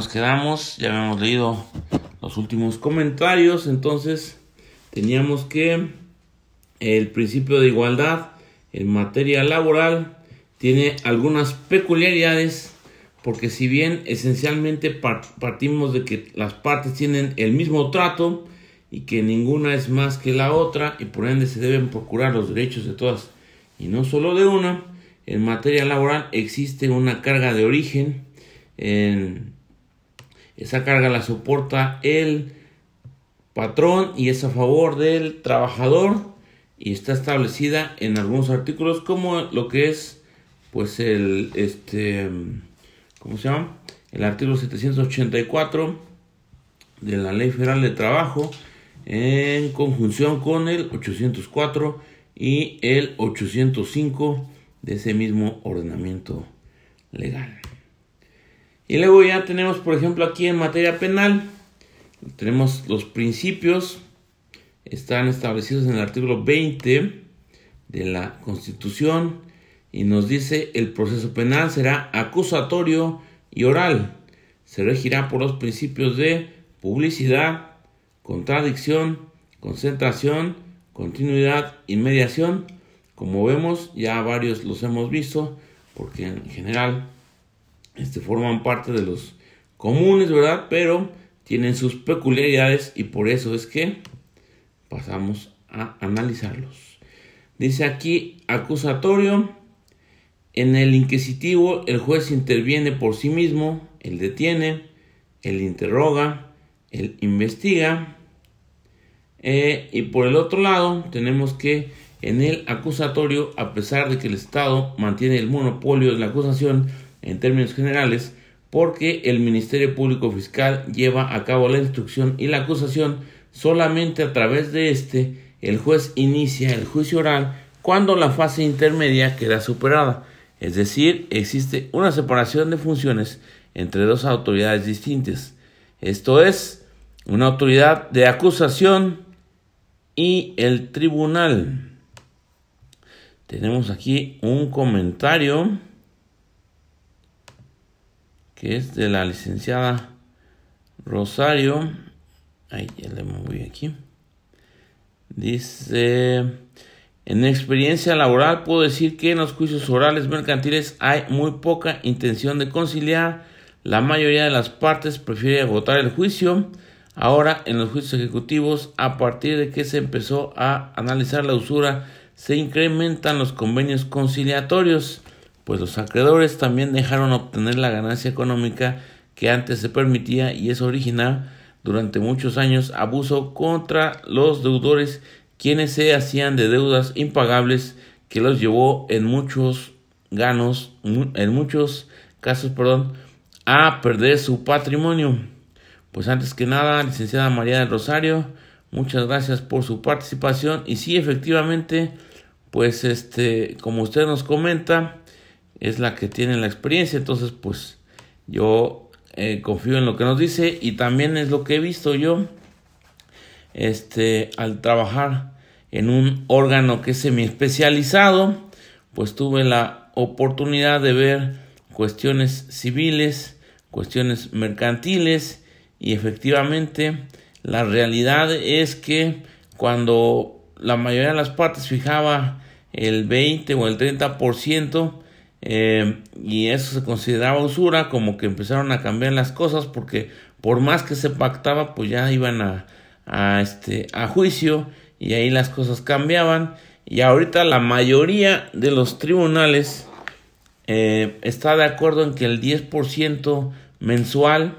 nos quedamos, ya habíamos leído los últimos comentarios, entonces teníamos que el principio de igualdad en materia laboral tiene algunas peculiaridades porque si bien esencialmente partimos de que las partes tienen el mismo trato y que ninguna es más que la otra y por ende se deben procurar los derechos de todas y no solo de una, en materia laboral existe una carga de origen, en esa carga la soporta el patrón y es a favor del trabajador y está establecida en algunos artículos como lo que es pues el este ¿cómo se llama? el artículo 784 de la Ley Federal de Trabajo en conjunción con el 804 y el 805 de ese mismo ordenamiento legal. Y luego ya tenemos, por ejemplo, aquí en materia penal, tenemos los principios, están establecidos en el artículo 20 de la Constitución y nos dice el proceso penal será acusatorio y oral. Se regirá por los principios de publicidad, contradicción, concentración, continuidad y mediación como vemos, ya varios los hemos visto, porque en general este, forman parte de los comunes, ¿verdad? Pero tienen sus peculiaridades y por eso es que pasamos a analizarlos. Dice aquí acusatorio. En el inquisitivo el juez interviene por sí mismo, él detiene, él interroga, él investiga. Eh, y por el otro lado tenemos que en el acusatorio, a pesar de que el Estado mantiene el monopolio de la acusación en términos generales, porque el Ministerio Público Fiscal lleva a cabo la instrucción y la acusación solamente a través de este, el juez inicia el juicio oral cuando la fase intermedia queda superada, es decir, existe una separación de funciones entre dos autoridades distintas. Esto es, una autoridad de acusación y el tribunal. Tenemos aquí un comentario que es de la licenciada Rosario. Ahí ya le moví aquí. Dice, en experiencia laboral puedo decir que en los juicios orales mercantiles hay muy poca intención de conciliar. La mayoría de las partes prefiere agotar el juicio. Ahora, en los juicios ejecutivos, a partir de que se empezó a analizar la usura se incrementan los convenios conciliatorios, pues los acreedores también dejaron obtener la ganancia económica que antes se permitía y eso origina durante muchos años abuso contra los deudores quienes se hacían de deudas impagables que los llevó en muchos ganos, en muchos casos, perdón, a perder su patrimonio. Pues antes que nada, licenciada María del Rosario, muchas gracias por su participación y sí, efectivamente, pues este, como usted nos comenta, es la que tiene la experiencia, entonces pues yo eh, confío en lo que nos dice y también es lo que he visto yo, este, al trabajar en un órgano que es semi especializado, pues tuve la oportunidad de ver cuestiones civiles, cuestiones mercantiles y efectivamente la realidad es que cuando la mayoría de las partes fijaba el 20 o el 30% eh, y eso se consideraba usura, como que empezaron a cambiar las cosas porque por más que se pactaba, pues ya iban a, a, este, a juicio y ahí las cosas cambiaban y ahorita la mayoría de los tribunales eh, está de acuerdo en que el 10% mensual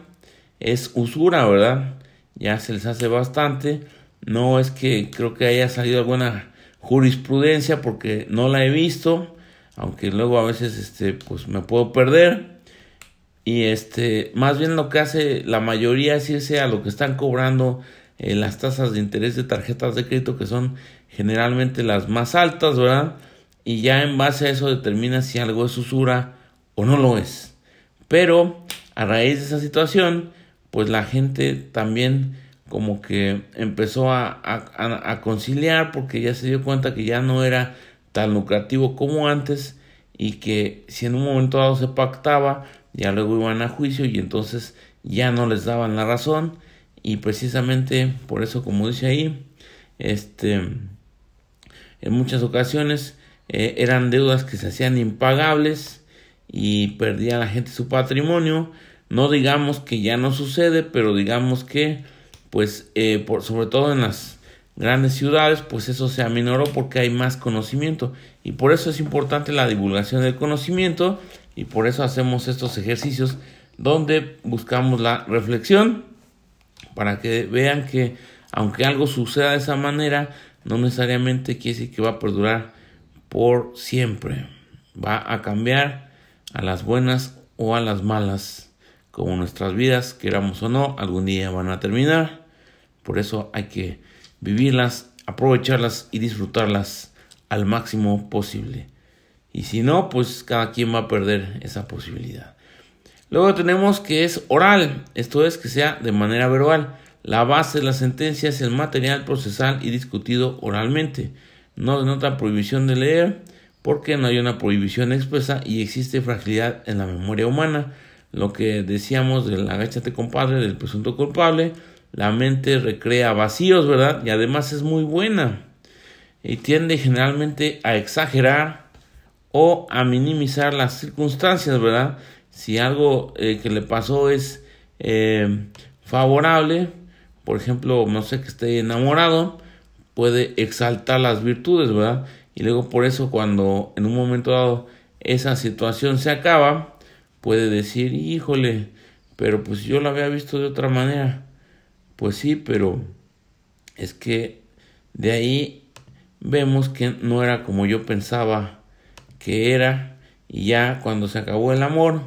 es usura, ¿verdad? Ya se les hace bastante. No es que creo que haya salido alguna jurisprudencia porque no la he visto, aunque luego a veces este pues me puedo perder. Y este, más bien lo que hace la mayoría es irse a lo que están cobrando eh, las tasas de interés de tarjetas de crédito que son generalmente las más altas, ¿verdad? Y ya en base a eso determina si algo es usura o no lo es. Pero a raíz de esa situación, pues la gente también como que empezó a, a, conciliar porque ya se dio cuenta que ya no era tan lucrativo como antes y que si en un momento dado se pactaba, ya luego iban a juicio y entonces ya no les daban la razón. Y precisamente por eso como dice ahí este en muchas ocasiones eh, eran deudas que se hacían impagables y perdía la gente su patrimonio. No digamos que ya no sucede pero digamos que pues eh, por, sobre todo en las grandes ciudades pues eso se aminoró porque hay más conocimiento y por eso es importante la divulgación del conocimiento y por eso hacemos estos ejercicios donde buscamos la reflexión para que vean que aunque algo suceda de esa manera, no necesariamente quiere decir que va a perdurar por siempre. Va a cambiar a las buenas o a las malas, como nuestras vidas, queramos o no, algún día van a terminar. Por eso hay que vivirlas, aprovecharlas y disfrutarlas al máximo posible. Y si no, pues cada quien va a perder esa posibilidad. Luego tenemos que es oral, esto es que sea de manera verbal. La base de la sentencia es el material procesal y discutido oralmente. No denota prohibición de leer porque no hay una prohibición expresa y existe fragilidad en la memoria humana. Lo que decíamos del agáchate compadre, del presunto culpable, la mente recrea vacíos, ¿verdad? Y además es muy buena y tiende generalmente a exagerar o a minimizar las circunstancias, ¿verdad? Si algo eh, que le pasó es eh, favorable, por ejemplo, no sé que esté enamorado, puede exaltar las virtudes, ¿verdad? Y luego por eso cuando en un momento dado esa situación se acaba, puede decir, híjole, pero pues yo la había visto de otra manera. Pues sí, pero es que de ahí vemos que no era como yo pensaba que era y ya cuando se acabó el amor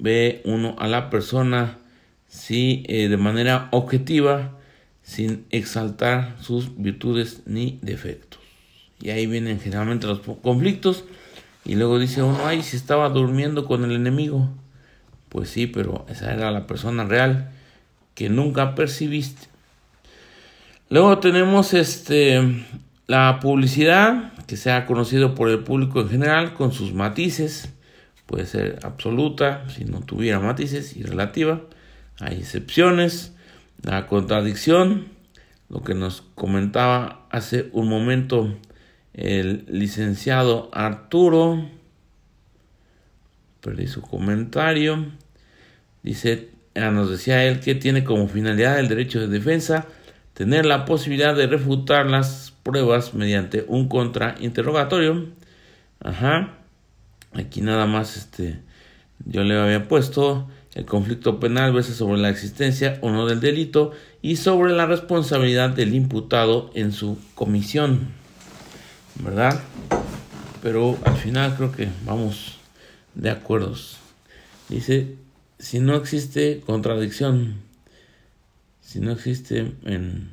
ve uno a la persona sí eh, de manera objetiva sin exaltar sus virtudes ni defectos. Y ahí vienen generalmente los conflictos y luego dice uno ay si estaba durmiendo con el enemigo pues sí pero esa era la persona real que nunca percibiste. Luego tenemos este la publicidad que sea conocido por el público en general con sus matices, puede ser absoluta si no tuviera matices y relativa. Hay excepciones, la contradicción, lo que nos comentaba hace un momento el licenciado Arturo, perdí su comentario, dice, nos decía él que tiene como finalidad el derecho de defensa tener la posibilidad de refutar las pruebas mediante un contrainterrogatorio. Ajá. Aquí nada más este yo le había puesto el conflicto penal versa sobre la existencia o no del delito y sobre la responsabilidad del imputado en su comisión. ¿Verdad? Pero al final creo que vamos de acuerdos. Dice, si no existe contradicción si no existe en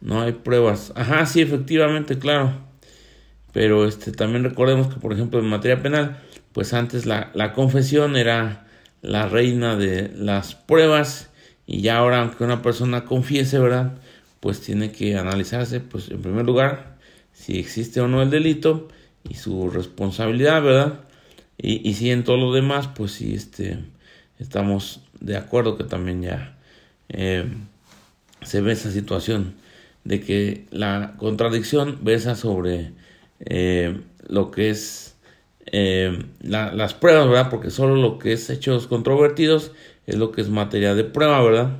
no hay pruebas. Ajá, sí, efectivamente, claro. Pero este también recordemos que por ejemplo en materia penal, pues antes la, la confesión era la reina de las pruebas y ya ahora aunque una persona confiese, ¿verdad? Pues tiene que analizarse, pues en primer lugar, si existe o no el delito y su responsabilidad, ¿verdad? Y, y si en todo lo demás, pues si este, estamos de acuerdo que también ya eh, se ve esa situación de que la contradicción besa sobre eh, lo que es eh, las pruebas, ¿verdad? Porque solo lo que es hechos controvertidos es lo que es materia de prueba, ¿verdad?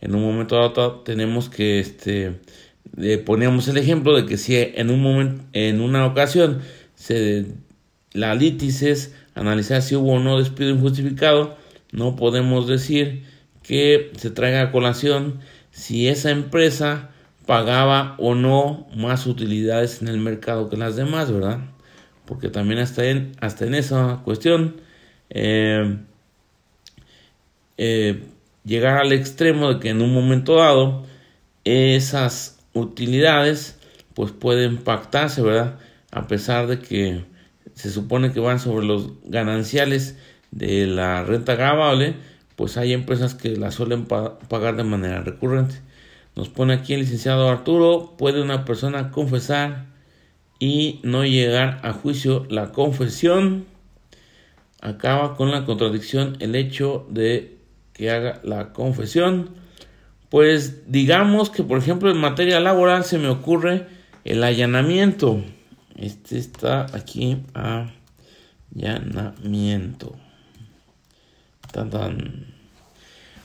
En un momento dado tenemos que, este, poníamos el ejemplo de que si en un momento, en una ocasión, se, la litis es analizar si hubo o no despido injustificado, no podemos decir que se traiga a colación si esa empresa pagaba o no más utilidades en el mercado que las demás, ¿verdad? Porque también hasta en, hasta en esa cuestión eh, eh, llegar al extremo de que en un momento dado esas utilidades pues pueden pactarse, ¿verdad? A pesar de que se supone que van sobre los gananciales de la renta grabable, pues hay empresas que la suelen pagar de manera recurrente. Nos pone aquí el licenciado Arturo, ¿puede una persona confesar y no llegar a juicio? La confesión acaba con la contradicción, el hecho de que haga la confesión. Pues digamos que por ejemplo en materia laboral se me ocurre el allanamiento. Este está aquí allanamiento.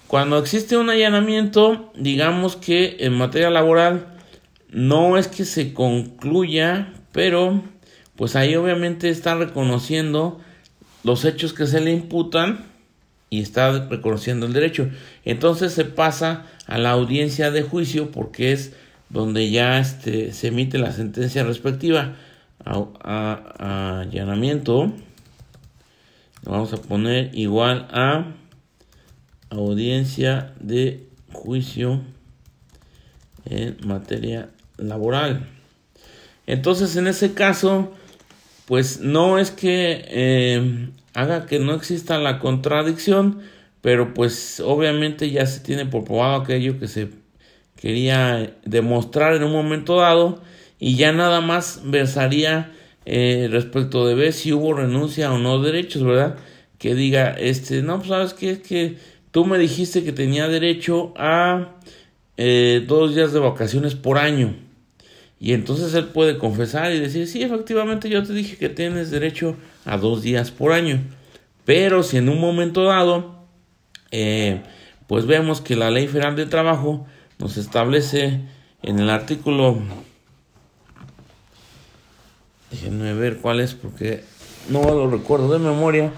Cuando existe un allanamiento, digamos que en materia laboral no es que se concluya, pero pues ahí obviamente está reconociendo los hechos que se le imputan y está reconociendo el derecho. Entonces se pasa a la audiencia de juicio porque es donde ya este, se emite la sentencia respectiva a, allanamiento. Vamos a poner igual a audiencia de juicio en materia laboral. Entonces, en ese caso, pues no es que eh, haga que no exista la contradicción, pero pues obviamente ya se tiene por probado aquello que se quería demostrar en un momento dado y ya nada más versaría eh, respecto de ver si hubo renuncia o no derechos, ¿verdad? Que diga, este, no, pues sabes que es que tú me dijiste que tenía derecho a eh, dos días de vacaciones por año. Y entonces él puede confesar y decir, sí, efectivamente yo te dije que tienes derecho a dos días por año. Pero si en un momento dado, eh, pues vemos que la ley federal de trabajo nos establece en el artículo, déjenme ver cuál es porque no lo recuerdo de memoria,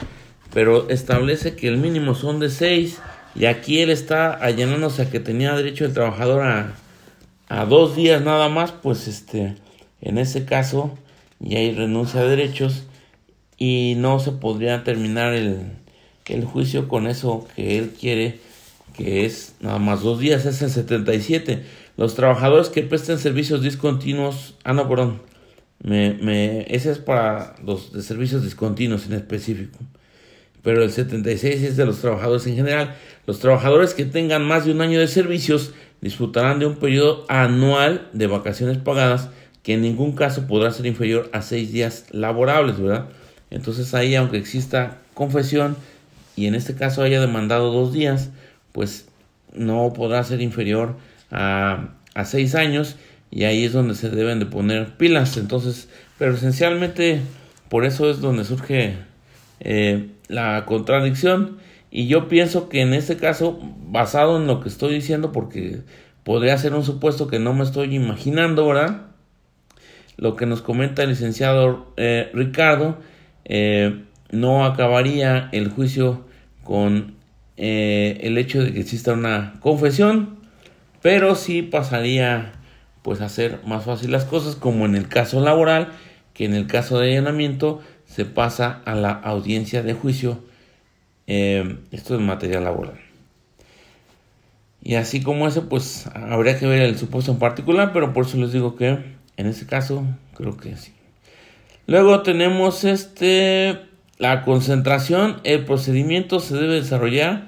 pero establece que el mínimo son de seis y aquí él está allanándose a que tenía derecho el trabajador a, a dos días nada más, pues este, en ese caso ya hay renuncia a derechos y no se podría terminar el, el juicio con eso que él quiere que es nada más dos días, es el 77. Los trabajadores que presten servicios discontinuos, ah no, perdón, me, me, ese es para los de servicios discontinuos en específico. Pero el 76 es de los trabajadores en general. Los trabajadores que tengan más de un año de servicios disfrutarán de un periodo anual de vacaciones pagadas que en ningún caso podrá ser inferior a seis días laborables, ¿verdad? Entonces ahí, aunque exista confesión y en este caso haya demandado dos días, pues no podrá ser inferior a, a seis años y ahí es donde se deben de poner pilas. Entonces, pero esencialmente por eso es donde surge eh, la contradicción y yo pienso que en este caso, basado en lo que estoy diciendo, porque podría ser un supuesto que no me estoy imaginando, ¿verdad? Lo que nos comenta el licenciado eh, Ricardo, eh, no acabaría el juicio con eh, el hecho de que exista una confesión, pero sí pasaría pues hacer más fácil las cosas, como en el caso laboral, que en el caso de allanamiento se pasa a la audiencia de juicio. Eh, esto es materia laboral. Y así como eso, pues habría que ver el supuesto en particular, pero por eso les digo que en ese caso creo que sí. Luego tenemos este la concentración, el procedimiento se debe desarrollar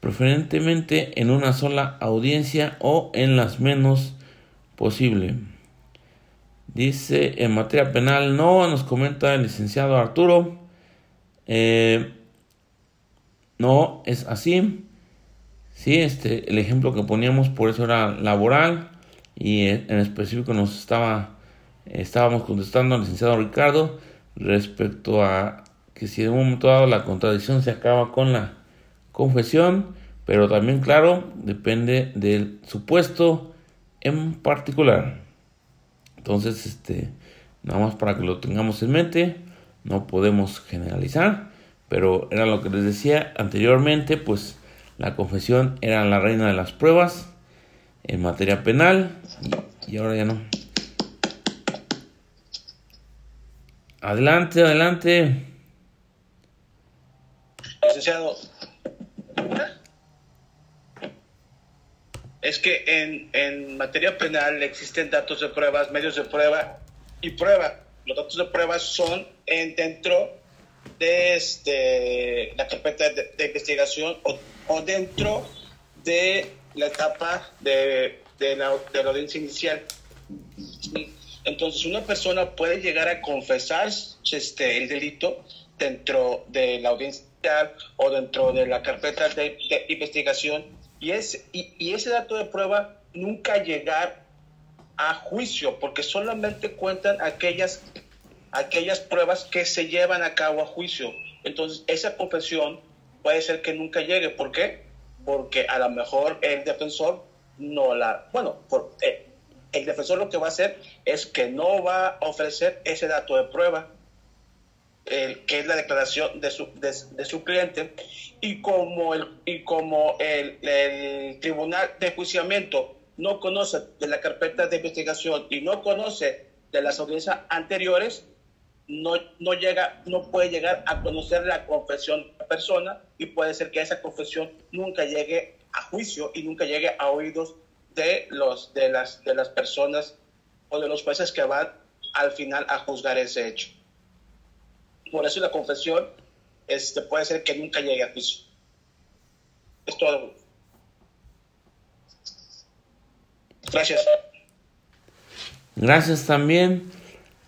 preferentemente en una sola audiencia o en las menos posible. Dice en materia penal no, nos comenta el licenciado Arturo. Eh, no, es así. Sí, este, el ejemplo que poníamos por eso era laboral y en específico nos estaba, estábamos contestando al licenciado Ricardo respecto a que si en un momento dado la contradicción se acaba con la confesión, pero también, claro, depende del supuesto en particular. Entonces, este, nada más para que lo tengamos en mente, no podemos generalizar, pero era lo que les decía anteriormente, pues la confesión era la reina de las pruebas en materia penal y, y ahora ya no. Adelante, adelante. Licenciado, es que en, en materia penal existen datos de pruebas, medios de prueba y prueba. Los datos de prueba son en, dentro de este, la carpeta de, investigación o, dentro de la etapa de, de, la, de la audiencia inicial. Entonces, una persona puede llegar a confesar este, el delito dentro de la audiencia, o dentro de la carpeta de, investigación y, es, y, ese dato de prueba nunca llegar a juicio porque solamente cuentan aquellas, aquellas pruebas que se llevan a cabo a juicio. Entonces esa confesión puede ser que nunca llegue. ¿Por qué? Porque a lo mejor el defensor no la... Bueno, por, eh, el defensor lo que va a hacer es que no va a ofrecer ese dato de prueba el, que es la declaración de su, de, su cliente, y como, el, y como el, el, tribunal de juiciamiento no conoce de la carpeta de investigación y no conoce de las audiencias anteriores, no, no, llega, no puede llegar a conocer la confesión de la persona y puede ser que esa confesión nunca llegue a juicio y nunca llegue a oídos de, los, de, las, de las personas o de los jueces que van al final a juzgar ese hecho. Por eso la confesión este, puede ser que nunca llegue a juicio. Es todo. Gracias. Gracias también.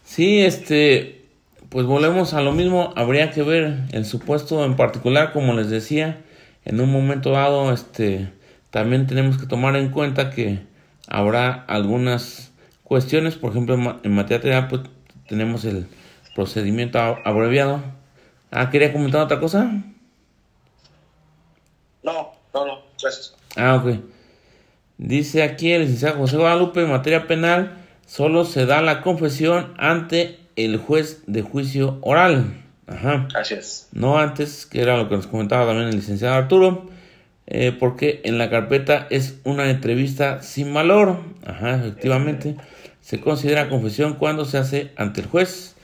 Sí, este, pues volvemos a lo mismo. Habría que ver el supuesto en particular, como les decía, en un momento dado, este, también tenemos que tomar en cuenta que habrá algunas cuestiones, por ejemplo, en materia pues, tenemos el procedimiento abreviado. Ah, ¿quería comentar otra cosa? No, no, no, gracias. Ah, ok. Dice aquí el licenciado José Guadalupe, en materia penal, solo se da la confesión ante el juez de juicio oral. Ajá. Gracias. No antes, que era lo que nos comentaba también el licenciado Arturo, eh, porque en la carpeta es una entrevista sin valor. Ajá, efectivamente. Se considera confesión cuando se hace ante el juez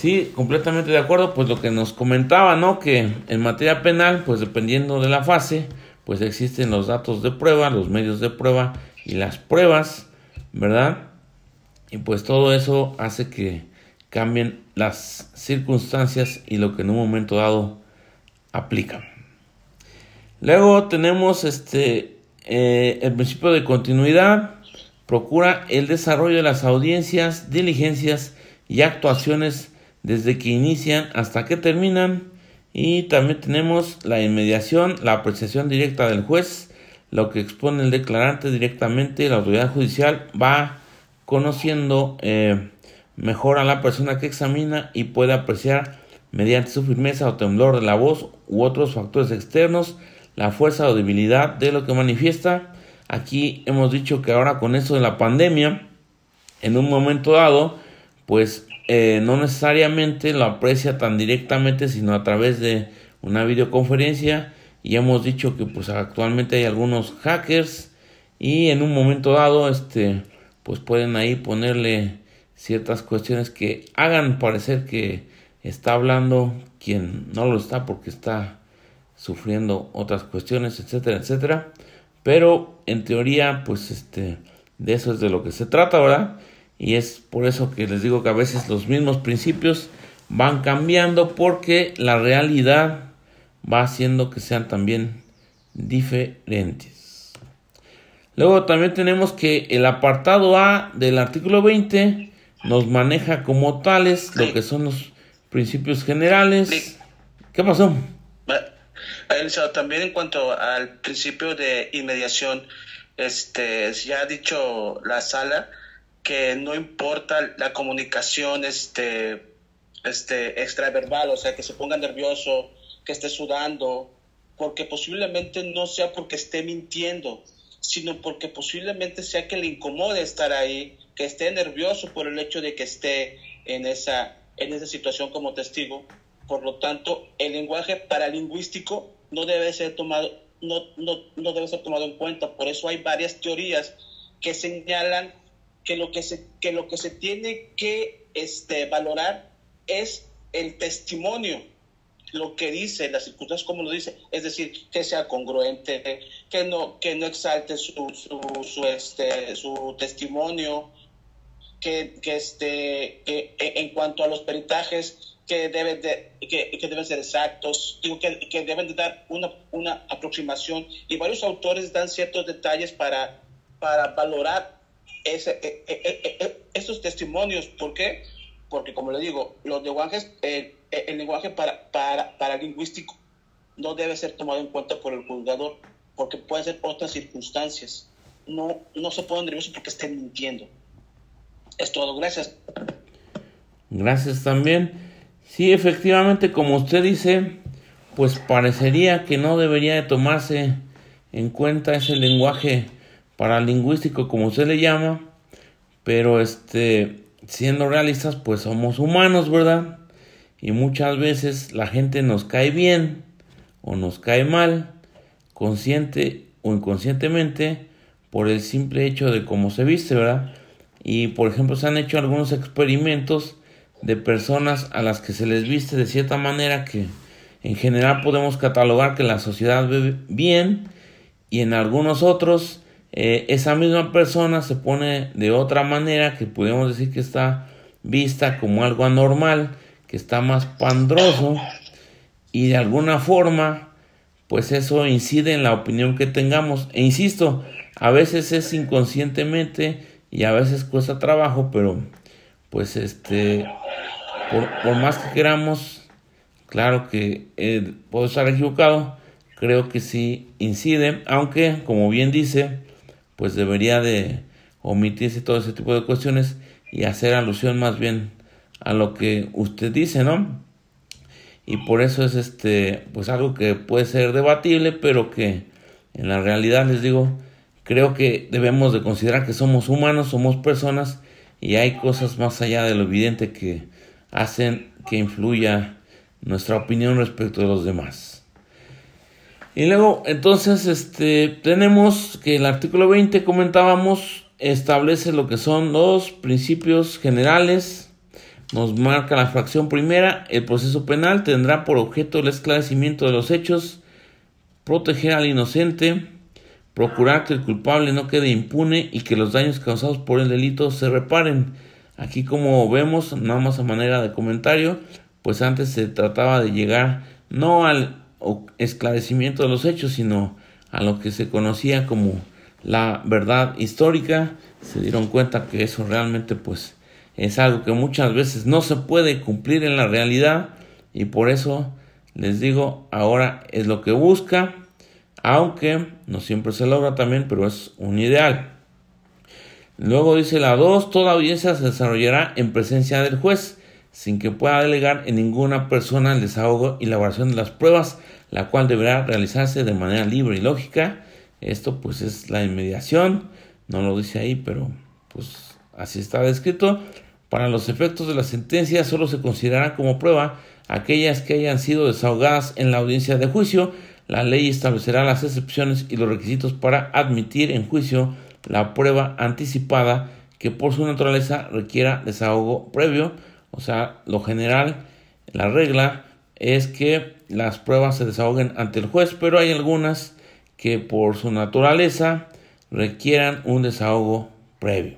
Sí, completamente de acuerdo, pues lo que nos comentaba, ¿no? Que en materia penal, pues dependiendo de la fase, pues existen los datos de prueba, los medios de prueba y las pruebas, ¿verdad? Y pues todo eso hace que cambien las circunstancias y lo que en un momento dado aplican. Luego tenemos este eh, el principio de continuidad, procura el desarrollo de las audiencias, diligencias y actuaciones desde que inician hasta que terminan. Y también tenemos la inmediación, la apreciación directa del juez, lo que expone el declarante directamente. La autoridad judicial va conociendo eh, mejor a la persona que examina y puede apreciar mediante su firmeza o temblor de la voz u otros factores externos la fuerza o debilidad de lo que manifiesta. Aquí hemos dicho que ahora con eso de la pandemia, en un momento dado, pues eh, no necesariamente lo aprecia tan directamente, sino a través de una videoconferencia. Y hemos dicho que pues actualmente hay algunos hackers y en un momento dado este pues pueden ahí ponerle ciertas cuestiones que hagan parecer que está hablando quien no lo está porque está sufriendo otras cuestiones, etcétera, etcétera. Pero en teoría, pues este, de eso es de lo que se trata, ¿verdad? Y es por eso que les digo que a veces los mismos principios van cambiando porque la realidad va haciendo que sean también diferentes. Luego también tenemos que el apartado A del artículo 20 nos maneja como tales lo que son los principios generales. ¿Qué pasó? También en cuanto al principio de inmediación, este, ya ha dicho la sala que no importa la comunicación este, este, extraverbal, o sea, que se ponga nervioso, que esté sudando, porque posiblemente no sea porque esté mintiendo, sino porque posiblemente sea que le incomode estar ahí, que esté nervioso por el hecho de que esté en esa, en esa situación como testigo. Por lo tanto, el lenguaje paralingüístico no debe ser tomado, no, no, no debe ser tomado en cuenta. Por eso hay varias teorías que señalan que lo que se, que lo que se tiene que este, valorar es el testimonio, lo que dice, las circunstancias como lo dice, es decir, que sea congruente, que no, que no exalte su, su, este, su testimonio, que, que, este, que en cuanto a los peritajes, que deben, de, que, que deben ser exactos, que, que deben de dar una, una aproximación, y varios autores dan ciertos detalles para, para valorar ese, e, e, e, esos testimonios. ¿Por qué? porque como le digo, los lenguajes, eh, eh, el lenguaje para, para, para lingüístico no debe ser tomado en cuenta por el juzgador, porque pueden ser otras circunstancias. No, no se pueden nerviosos porque estén mintiendo. Es todo, gracias. Gracias también. Sí, efectivamente, como usted dice, pues parecería que no debería de tomarse en cuenta ese lenguaje paralingüístico, como usted le llama, pero este, siendo realistas, pues somos humanos, ¿verdad? Y muchas veces la gente nos cae bien o nos cae mal, consciente o inconscientemente, por el simple hecho de cómo se viste, ¿verdad? Y por ejemplo se han hecho algunos experimentos de personas a las que se les viste de cierta manera que en general podemos catalogar que la sociedad ve bien y en algunos otros eh, esa misma persona se pone de otra manera que podemos decir que está vista como algo anormal, que está más pandroso y de alguna forma pues eso incide en la opinión que tengamos. E insisto a veces es inconscientemente y a veces cuesta trabajo pero pues este por, más que queramos claro que eh, puedo estar equivocado creo que sí incide aunque como bien dice pues debería de omitirse todo ese tipo de cuestiones y hacer alusión más bien a lo que usted dice, ¿no? Y por eso es este, pues algo que puede ser debatible, pero que en la realidad les digo, creo que debemos de considerar que somos humanos, somos personas y hay cosas más allá de lo evidente que hacen que influya nuestra opinión respecto de los demás. Y luego, entonces, este, tenemos que el artículo 20, comentábamos, establece lo que son los principios generales, nos marca la fracción primera, el proceso penal tendrá por objeto el esclarecimiento de los hechos, proteger al inocente, procurar que el culpable no quede impune y que los daños causados por el delito se reparen. Aquí como vemos, nada más a manera de comentario, pues antes se trataba de llegar no al o esclarecimiento de los hechos, sino a lo que se conocía como la verdad histórica, se dieron cuenta que eso realmente pues es algo que muchas veces no se puede cumplir en la realidad y por eso les digo, ahora es lo que busca, aunque no siempre se logra también, pero es un ideal. Luego dice la 2, toda audiencia se desarrollará en presencia del juez sin que pueda delegar en ninguna persona el desahogo y elaboración de las pruebas, la cual deberá realizarse de manera libre y lógica. Esto pues es la inmediación, no lo dice ahí, pero pues así está descrito. Para los efectos de la sentencia solo se considerará como prueba aquellas que hayan sido desahogadas en la audiencia de juicio. La ley establecerá las excepciones y los requisitos para admitir en juicio la prueba anticipada que por su naturaleza requiera desahogo previo o sea, lo general, la regla es que las pruebas se desahoguen ante el juez, pero hay algunas que por su naturaleza requieran un desahogo previo.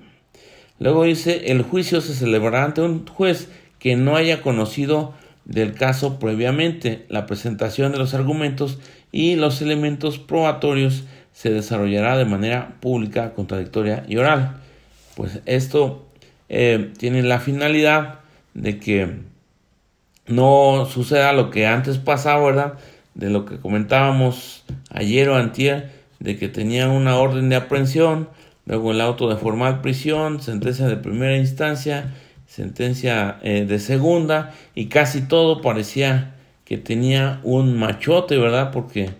Luego dice, el juicio se celebrará ante un juez que no haya conocido del caso previamente. La presentación de los argumentos y los elementos probatorios se desarrollará de manera pública, contradictoria y oral. Pues esto eh, tiene la finalidad de que no suceda lo que antes pasaba, ¿verdad? De lo que comentábamos ayer o antier, de que tenían una orden de aprehensión, luego el auto de formal prisión, sentencia de primera instancia, sentencia eh, de segunda, y casi todo parecía que tenía un machote, ¿verdad? Porque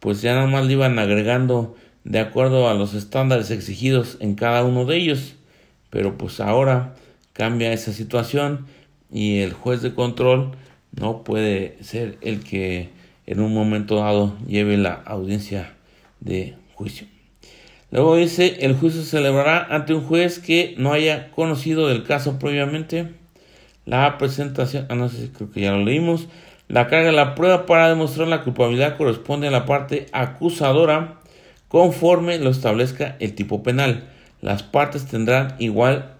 pues ya nada más le iban agregando de acuerdo a los estándares exigidos en cada uno de ellos. Pero pues ahora cambia esa situación y el juez de control no puede ser el que en un momento dado lleve la audiencia de juicio. Luego dice, el juicio se celebrará ante un juez que no haya conocido del caso previamente. La presentación, ah, no sé, creo que ya lo leímos. La carga de la prueba para demostrar la culpabilidad corresponde a la parte acusadora conforme lo establezca el tipo penal. Las partes tendrán igual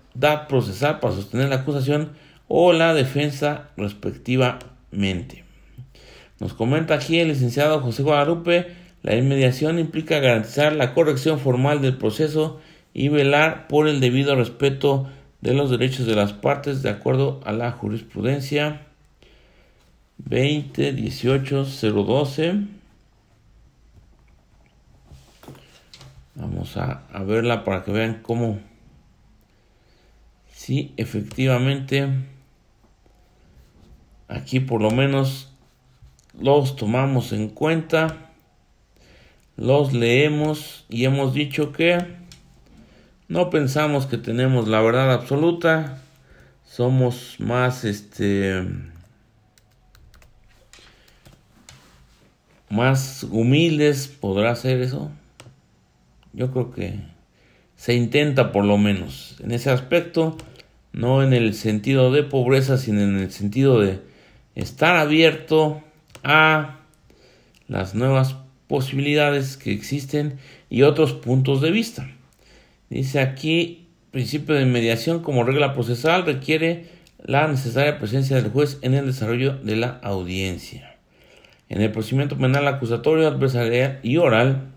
procesal para sostener la acusación o la defensa respectivamente. Nos comenta aquí el licenciado José Guadalupe, la inmediación implica garantizar la corrección formal del proceso y velar por el debido respeto de los derechos de las partes de acuerdo a la jurisprudencia 20 18 012 vamos a verla para que vean cómo si efectivamente aquí por lo menos los tomamos en cuenta los leemos y hemos dicho que no pensamos que tenemos la verdad absoluta, somos más este más humildes, podrá ser eso. Yo creo que se intenta por lo menos en ese aspecto, no en el sentido de pobreza, sino en el sentido de estar abierto a las nuevas posibilidades que existen y otros puntos de vista. Dice aquí, principio de mediación como regla procesal requiere la necesaria presencia del juez en el desarrollo de la audiencia. En el procedimiento penal acusatorio, adversarial y oral,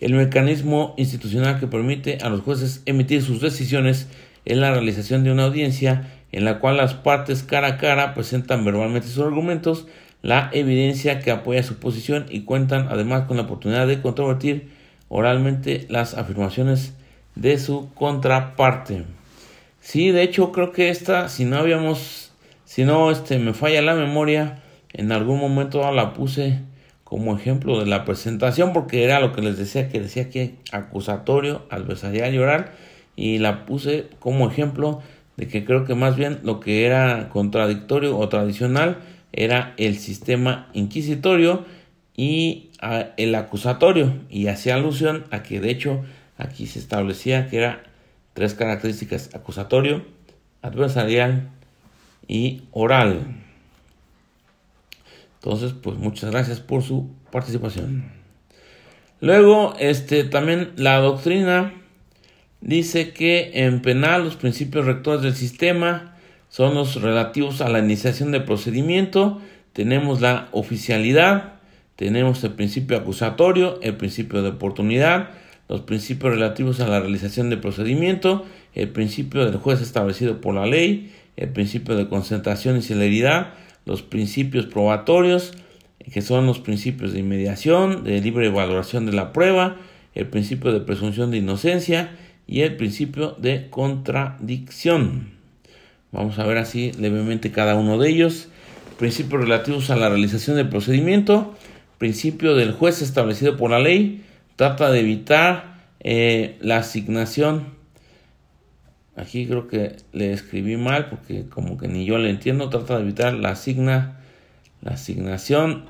el mecanismo institucional que permite a los jueces emitir sus decisiones es la realización de una audiencia en la cual las partes cara a cara presentan verbalmente sus argumentos la evidencia que apoya su posición y cuentan además con la oportunidad de controvertir oralmente las afirmaciones de su contraparte. Sí, de hecho creo que esta, si no habíamos, si no este, me falla la memoria, en algún momento la puse como ejemplo de la presentación porque era lo que les decía que decía que acusatorio, adversarial y oral y la puse como ejemplo de que creo que más bien lo que era contradictorio o tradicional era el sistema inquisitorio y el acusatorio y hacía alusión a que de hecho aquí se establecía que era tres características acusatorio, adversarial y oral. Entonces, pues muchas gracias por su participación. Luego, este también la doctrina dice que en penal los principios rectores del sistema son los relativos a la iniciación del procedimiento, tenemos la oficialidad, tenemos el principio acusatorio, el principio de oportunidad, los principios relativos a la realización del procedimiento, el principio del juez establecido por la ley, el principio de concentración y celeridad, los principios probatorios, que son los principios de inmediación, de libre valoración de la prueba, el principio de presunción de inocencia y el principio de contradicción. Vamos a ver así levemente cada uno de ellos. Principios relativos a la realización del procedimiento. Principio del juez establecido por la ley. Trata de evitar eh, la asignación. Aquí creo que le escribí mal porque como que ni yo le entiendo. Trata de evitar la asigna, la asignación,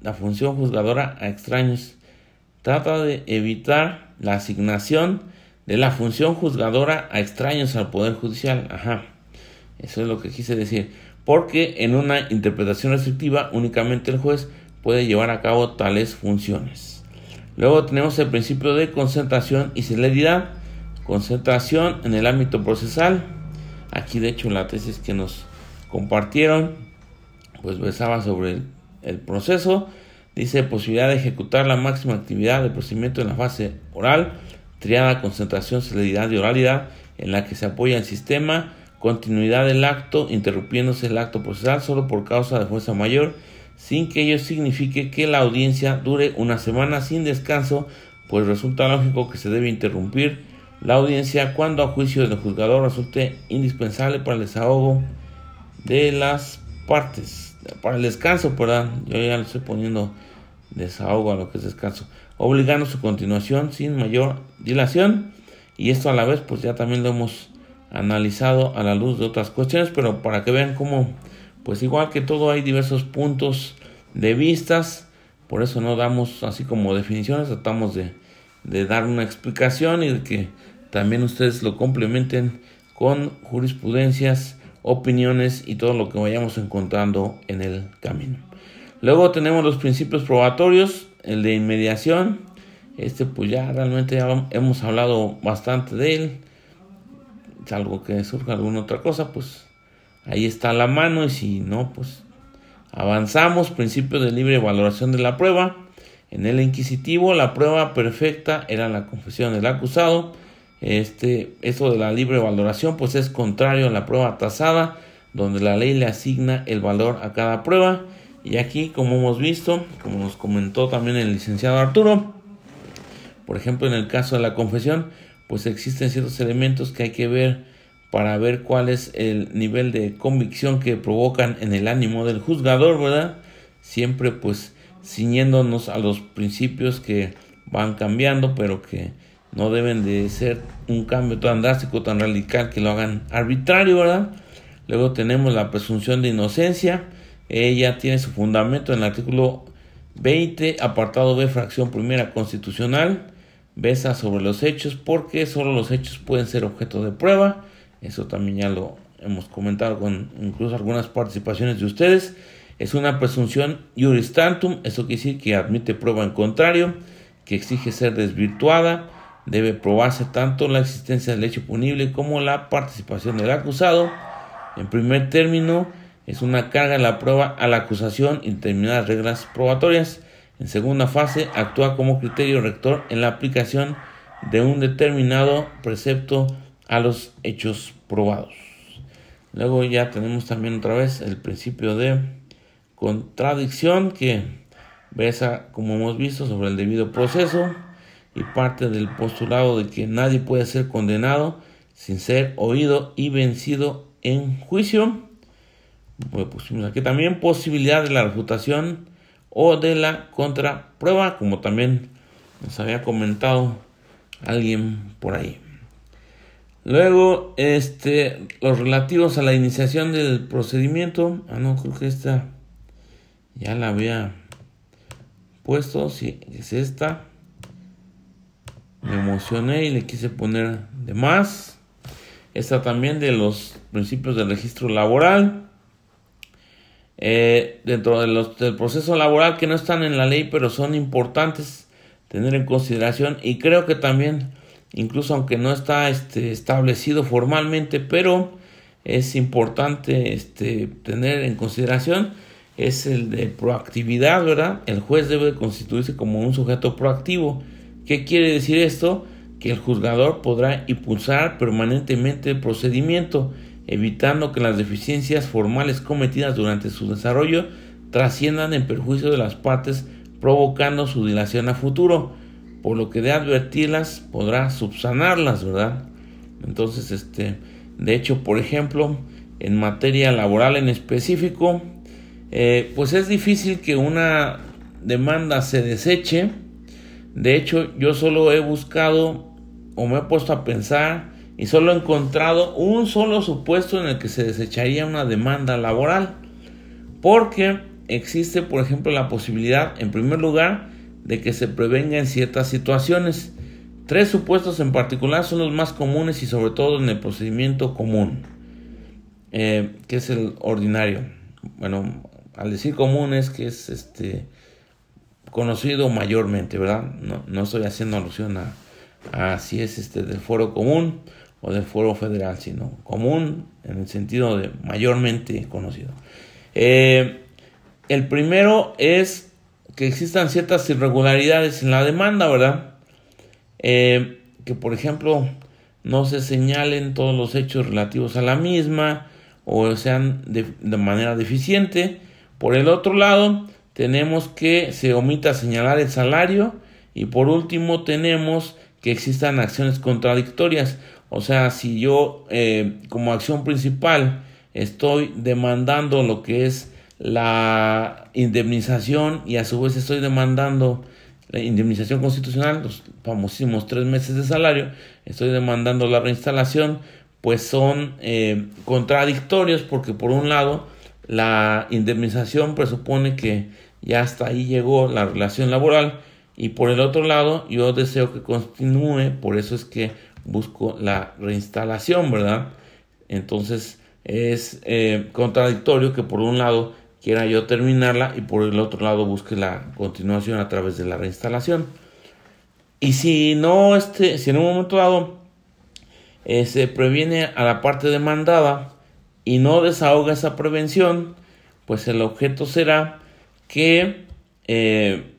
la función juzgadora a extraños. Trata de evitar la asignación de la función juzgadora a extraños al Poder Judicial. Ajá. Eso es lo que quise decir. Porque en una interpretación restrictiva únicamente el juez puede llevar a cabo tales funciones. Luego tenemos el principio de concentración y celeridad. Concentración en el ámbito procesal. Aquí de hecho la tesis que nos compartieron pues besaba sobre el, el proceso. Dice posibilidad de ejecutar la máxima actividad del procedimiento en la fase oral, triada concentración, celeridad y oralidad, en la que se apoya el sistema continuidad del acto, interrumpiéndose el acto procesal solo por causa de fuerza mayor, sin que ello signifique que la audiencia dure una semana sin descanso, pues resulta lógico que se debe interrumpir la audiencia cuando a juicio del juzgador resulte indispensable para el desahogo de las partes, para el descanso, perdón, yo ya le estoy poniendo desahogo a lo que es descanso, obligando su continuación sin mayor dilación. Y esto a la vez pues ya también lo hemos analizado a la luz de otras cuestiones, pero para que vean cómo, pues igual que todo hay diversos puntos de vistas, por eso no damos así como definiciones, tratamos de, de dar una explicación y de que también ustedes lo complementen con jurisprudencias, opiniones y todo lo que vayamos encontrando en el camino. Luego tenemos los principios probatorios, el de inmediación, este pues ya realmente ya hemos hablado bastante de él algo que surja alguna otra cosa, pues ahí está la mano y si no, pues avanzamos. Principio de libre valoración de la prueba. En el inquisitivo, la prueba perfecta era la confesión del acusado. Este, eso de la libre valoración pues es contrario a la prueba tasada, donde la ley le asigna el valor a cada prueba. Y aquí, como hemos visto, como nos comentó también el licenciado Arturo, por ejemplo, en el caso de la confesión, pues existen ciertos elementos que hay que ver para ver cuál es el nivel de convicción que provocan en el ánimo del juzgador, ¿verdad? Siempre pues ciñéndonos a los principios que van cambiando, pero que no deben de ser un cambio tan drástico, tan radical que lo hagan arbitrario, ¿verdad? Luego tenemos la presunción de inocencia, ella tiene su fundamento en el artículo 20, apartado B, fracción primera constitucional, besa sobre los hechos, porque solo los hechos pueden ser objeto de prueba, eso también ya lo hemos comentado con incluso algunas participaciones de ustedes, es una presunción juris tantum, eso quiere decir que admite prueba en contrario, que exige ser desvirtuada, debe probarse tanto la existencia del hecho punible como la participación del acusado. En primer término, es una carga la prueba a la acusación y determinadas reglas probatorias. En segunda fase, actúa como criterio rector en la aplicación de un determinado precepto a los hechos probados. Luego ya tenemos también otra vez el principio de contradicción que besa, como hemos visto, sobre el debido proceso y parte del postulado de que nadie puede ser condenado sin ser oído y vencido en juicio. Pues aquí también posibilidad de la refutación o de la contraprueba, como también nos había comentado alguien por ahí. Luego, este, los relativos a la iniciación del procedimiento. Ah, no, creo que esta ya la había puesto. Si es esta. Me emocioné y le quise poner de más. Esta también de los principios del registro laboral. Eh, dentro de los, del proceso laboral que no están en la ley, pero son importantes tener en consideración. Y creo que también incluso aunque no está este, establecido formalmente, pero es importante este, tener en consideración, es el de proactividad, ¿verdad? El juez debe constituirse como un sujeto proactivo. ¿Qué quiere decir esto? Que el juzgador podrá impulsar permanentemente el procedimiento, evitando que las deficiencias formales cometidas durante su desarrollo trasciendan en perjuicio de las partes, provocando su dilación a futuro por lo que de advertirlas podrá subsanarlas, ¿verdad? Entonces, este, de hecho, por ejemplo, en materia laboral en específico, eh, pues es difícil que una demanda se deseche. De hecho, yo solo he buscado o me he puesto a pensar y solo he encontrado un solo supuesto en el que se desecharía una demanda laboral. Porque existe, por ejemplo, la posibilidad, en primer lugar, de que se prevenga en ciertas situaciones. Tres supuestos en particular son los más comunes y sobre todo en el procedimiento común, eh, que es el ordinario. Bueno, al decir común es que es este conocido mayormente, ¿verdad? No, no estoy haciendo alusión a, si es este del foro común o del foro federal, sino común en el sentido de mayormente conocido. Eh, el primero es que existan ciertas irregularidades en la demanda, ¿verdad? Eh, que por ejemplo no se señalen todos los hechos relativos a la misma o sean de, manera deficiente. Por el otro lado, tenemos que se omita señalar el salario y por último tenemos que existan acciones contradictorias. O sea, si yo eh, como acción principal estoy demandando lo que es la indemnización y a su vez estoy demandando la indemnización constitucional, los famosísimos tres meses de salario, estoy demandando la reinstalación, pues son eh, contradictorios porque por un lado la indemnización presupone que ya hasta ahí llegó la relación laboral y por el otro lado yo deseo que continúe, por eso es que busco la reinstalación, ¿verdad? Entonces es eh, contradictorio que por un lado quiera yo terminarla y por el otro lado busque la continuación a través de la reinstalación. Y si no, este, si en un momento dado eh, se previene a la parte demandada y no desahoga esa prevención, pues el objeto será que eh,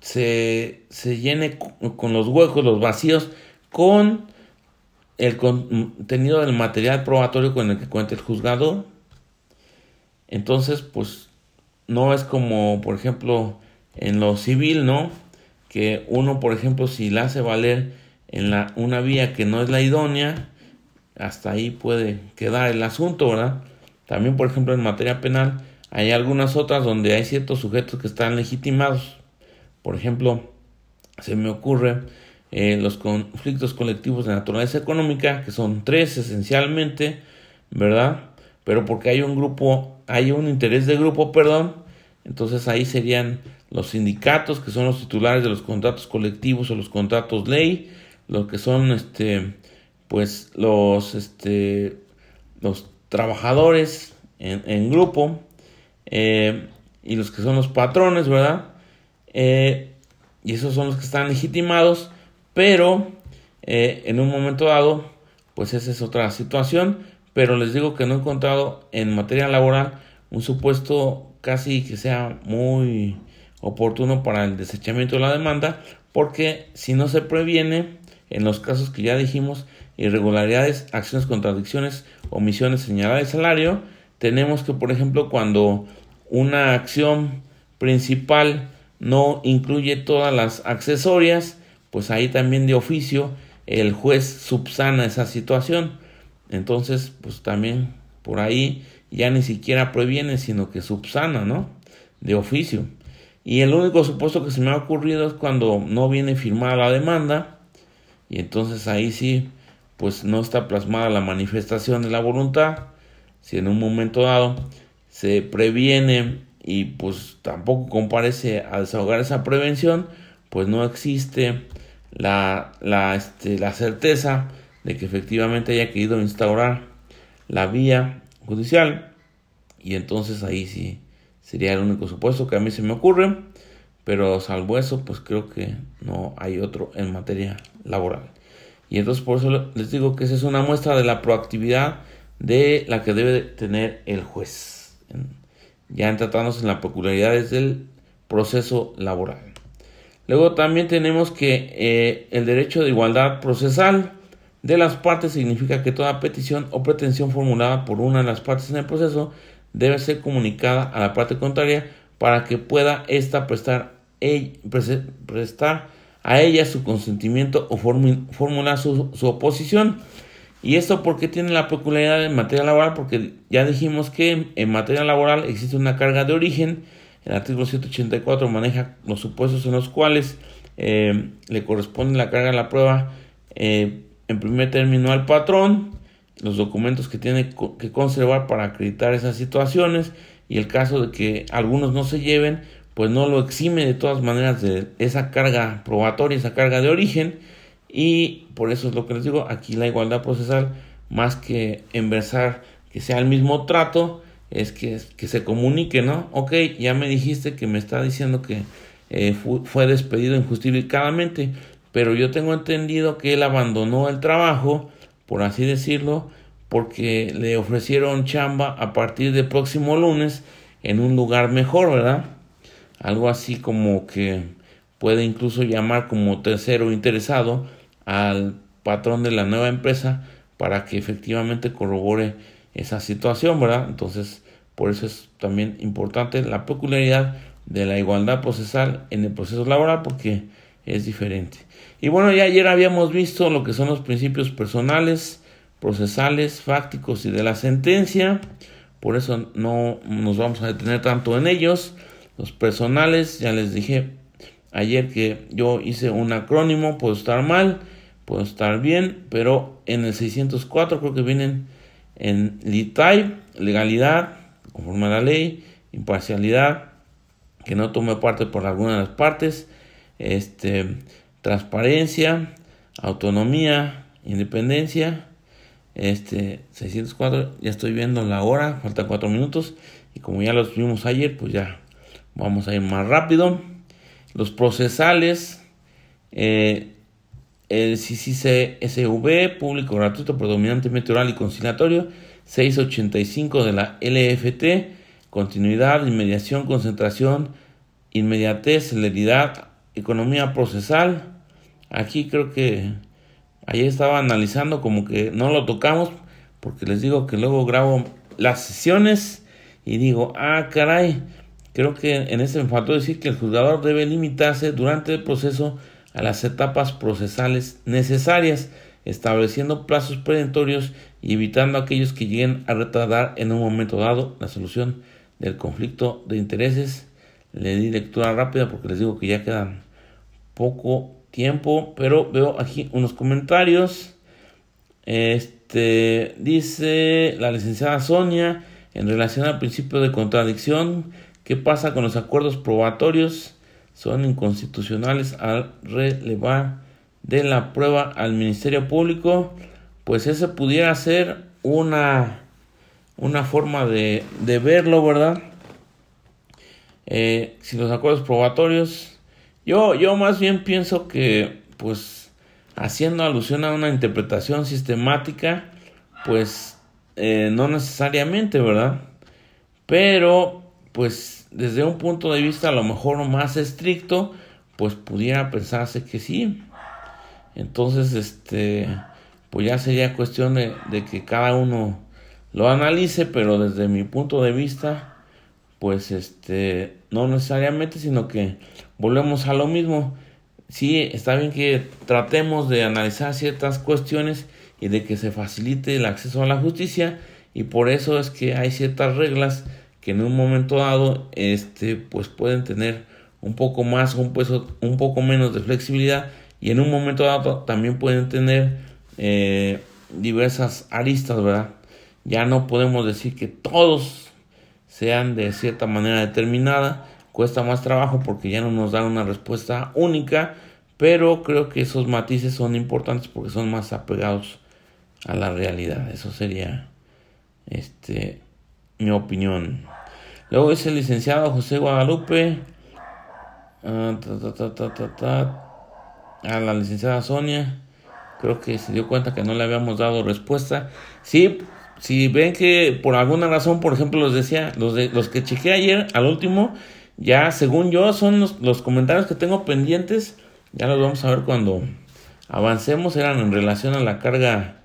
se, se, llene con los huecos, los vacíos, con el contenido del material probatorio con el que cuenta el juzgado. Entonces, pues no es como, por ejemplo, en lo civil, ¿no? Que uno, por ejemplo, si la hace valer en la, una vía que no es la idónea, hasta ahí puede quedar el asunto, ¿verdad? También, por ejemplo, en materia penal, hay algunas otras donde hay ciertos sujetos que están legitimados. Por ejemplo, se me ocurre eh, los conflictos colectivos de naturaleza económica, que son tres esencialmente, ¿verdad? Pero porque hay un grupo, hay un interés de grupo, perdón, entonces ahí serían los sindicatos, que son los titulares de los contratos colectivos o los contratos ley, los que son, este, pues, los, este, los trabajadores en, grupo, eh, y los que son los patrones, ¿verdad? Eh, y esos son los que están legitimados, pero eh, en un momento dado, pues esa es otra situación, pero les digo que no he encontrado en materia laboral un supuesto casi que sea muy oportuno para el desechamiento de la demanda, porque si no se previene, en los casos que ya dijimos, irregularidades, acciones, contradicciones, omisiones, señalar el salario, tenemos que, por ejemplo, cuando una acción principal no incluye todas las accesorias, pues ahí también de oficio el juez subsana esa situación. Entonces, pues también por ahí ya ni siquiera previene, sino que subsana, ¿no? De oficio. Y el único supuesto que se me ha ocurrido es cuando no viene firmada la demanda, y entonces ahí sí, pues no está plasmada la manifestación de la voluntad. Si en un momento dado se previene y pues tampoco comparece a desahogar esa prevención, pues no existe la, la, este, la certeza de que efectivamente haya querido instaurar la vía judicial y entonces ahí sí sería el único supuesto que a mí se me ocurre, pero salvo eso, pues creo que no hay otro en materia laboral. Y entonces por eso les digo que esa es una muestra de la proactividad de la que debe tener el juez ya en tratándose en las peculiaridades del proceso laboral. Luego también tenemos que eh, el derecho de igualdad procesal de las partes significa que toda petición o pretensión formulada por una de las partes en el proceso debe ser comunicada a la parte contraria para que pueda ésta prestar, prestar a ella su consentimiento o formular su, oposición. ¿Y esto porque tiene la peculiaridad en materia laboral? Porque ya dijimos que en materia laboral existe una carga de origen. El artículo 184 maneja los supuestos en los cuales eh, le corresponde la carga de la prueba eh, en primer término al patrón, los documentos que tiene que conservar para acreditar esas situaciones y el caso de que algunos no se lleven, pues no lo exime de todas maneras de esa carga probatoria, esa carga de origen y por eso es lo que les digo, aquí la igualdad procesal, más que enversar que sea el mismo trato, es que, que se comunique, ¿no? Ok, ya me dijiste que me está diciendo que eh, fue despedido injustificadamente, pero yo tengo entendido que él abandonó el trabajo, por así decirlo, porque le ofrecieron chamba a partir del próximo lunes en un lugar mejor, ¿verdad? Algo así como que puede incluso llamar como tercero interesado al patrón de la nueva empresa para que efectivamente corrobore esa situación, ¿verdad? Entonces, por eso es también importante la peculiaridad de la igualdad procesal en el proceso laboral porque es diferente. Y bueno, ya ayer habíamos visto lo que son los principios personales, procesales, fácticos y de la sentencia. Por eso no nos vamos a detener tanto en ellos. Los personales, ya les dije ayer que yo hice un acrónimo, puedo estar mal puede estar bien, pero en el 604 creo que vienen en litai, legalidad, conforme a la ley, imparcialidad, que no tome parte por alguna de las partes, este, transparencia, autonomía, independencia, este 604, ya estoy viendo la hora, faltan 4 minutos y como ya los vimos ayer, pues ya vamos a ir más rápido. Los procesales, eh, el CCCSV, público gratuito, predominantemente oral y conciliatorio, 685 de la LFT, continuidad, inmediación, concentración, inmediatez, celeridad, economía procesal. Aquí creo que ahí estaba analizando como que no lo tocamos porque les digo que luego grabo las sesiones y digo, ah, caray, creo que en este me faltó decir que el juzgador debe limitarse durante el proceso a las etapas procesales necesarias, estableciendo plazos perentorios y evitando aquellos que lleguen a retardar en un momento dado la solución del conflicto de intereses. Le di lectura rápida porque les digo que ya quedan poco tiempo, pero veo aquí unos comentarios. Este dice la licenciada Sonia en relación al principio de contradicción, ¿qué pasa con los acuerdos probatorios? Son inconstitucionales al relevar de la prueba al Ministerio Público, pues ese pudiera ser una una forma de, de verlo, ¿verdad? Eh, si los acuerdos probatorios yo, yo más bien pienso que, pues, haciendo alusión a una interpretación sistemática, pues, eh, no necesariamente, ¿verdad? Pero, pues, desde un punto de vista a lo mejor más estricto, pues pudiera pensarse que sí. Entonces, este, pues ya sería cuestión de, que cada uno lo analice, pero desde mi punto de vista, pues este, no necesariamente, sino que volvemos a lo mismo. Sí, está bien que tratemos de analizar ciertas cuestiones y de que se facilite el acceso a la justicia y por eso es que hay ciertas reglas que en un momento dado este pues pueden tener un poco más un peso un poco menos de flexibilidad y en un momento dado también pueden tener eh, diversas aristas verdad ya no podemos decir que todos sean de cierta manera determinada cuesta más trabajo porque ya no nos da una respuesta única, pero creo que esos matices son importantes porque son más apegados a la realidad. Eso sería este mi opinión. Luego es el licenciado José Guadalupe. Ah, a la licenciada Sonia. Creo que se dio cuenta que no le habíamos dado respuesta. Sí, si ven que por alguna razón, por ejemplo, los decía, los los que chequé ayer al último, ya, según yo, son los, comentarios que tengo pendientes. Ya los vamos a ver cuando avancemos. Eran en relación a la carga,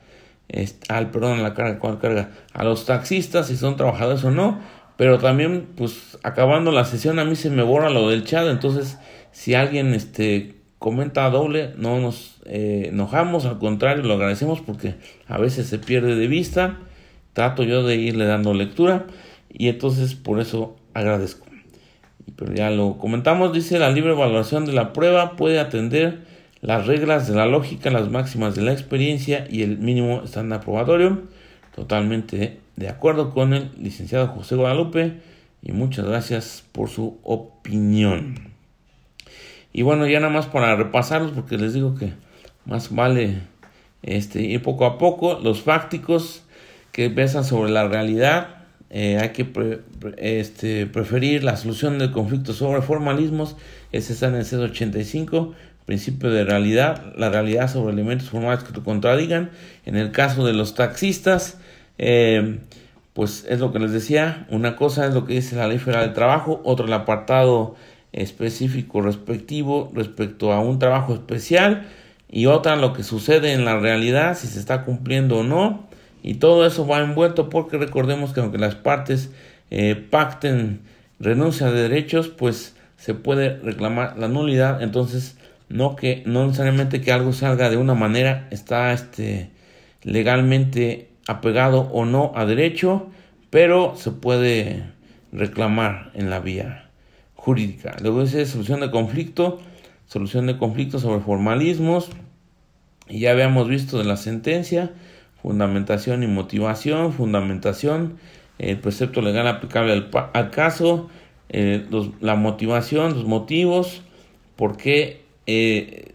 al, perdón, a la carga, ¿cuál carga? A los taxistas, si son trabajadores o no. Pero también, pues, acabando la sesión, a mí se me borra lo del chat. Entonces, si alguien, este, comenta doble, no nos eh, enojamos, al contrario, lo agradecemos porque a veces se pierde de vista. Trato yo de irle dando lectura y entonces por eso agradezco pero ya lo comentamos, dice la libre evaluación de la prueba puede atender las reglas de la lógica, las máximas de la experiencia y el mínimo estándar probatorio. Totalmente de acuerdo con el licenciado José Guadalupe y muchas gracias por su opinión. Y bueno, ya nada más para repasarlos porque les digo que más vale este ir poco a poco los fácticos que pesan sobre la realidad eh, hay que este, preferir la solución del conflicto sobre formalismos, ese está en el C85, principio de realidad, la realidad sobre elementos formales que te contradigan. En el caso de los taxistas, eh, pues es lo que les decía, una cosa es lo que dice la ley federal de trabajo, otro el apartado específico respectivo respecto a un trabajo especial y otra lo que sucede en la realidad, si se está cumpliendo o no. Y todo eso va envuelto porque recordemos que aunque las partes eh, pacten renuncia de derechos, pues se puede reclamar la nulidad. Entonces, no que no necesariamente que algo salga de una manera está este legalmente apegado o no a derecho, pero se puede reclamar en la vía jurídica. Luego dice solución de conflicto, solución de conflicto sobre formalismos. Y ya habíamos visto de la sentencia fundamentación y motivación, fundamentación, el precepto legal aplicable al, caso, eh, la motivación, los motivos, por qué, eh,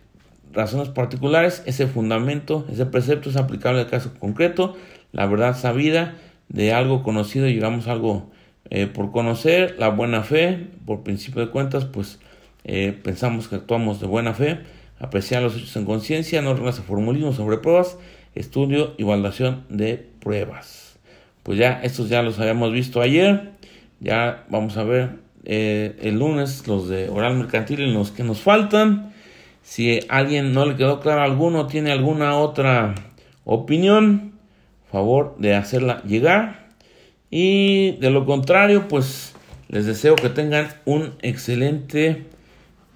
razones particulares, ese fundamento, ese precepto es aplicable al caso concreto, la verdad sabida de algo conocido, llegamos a algo eh, por conocer, la buena fe, por principio de cuentas, pues pensamos que actuamos de buena fe, apreciar los hechos en conciencia, no reglas formulismo sobre pruebas, estudio y evaluación de pruebas. Pues ya estos ya los habíamos visto ayer. Ya vamos a ver eh, el lunes los de oral mercantil en los que nos faltan. Si alguien no le quedó claro alguno, tiene alguna otra opinión, favor de hacerla llegar. Y de lo contrario, pues les deseo que tengan un excelente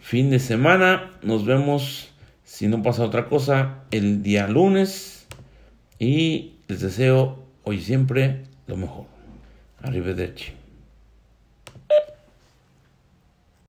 fin de semana. Nos vemos, si no pasa otra cosa, el día lunes. Y les deseo hoy siempre lo mejor. Arrivederci.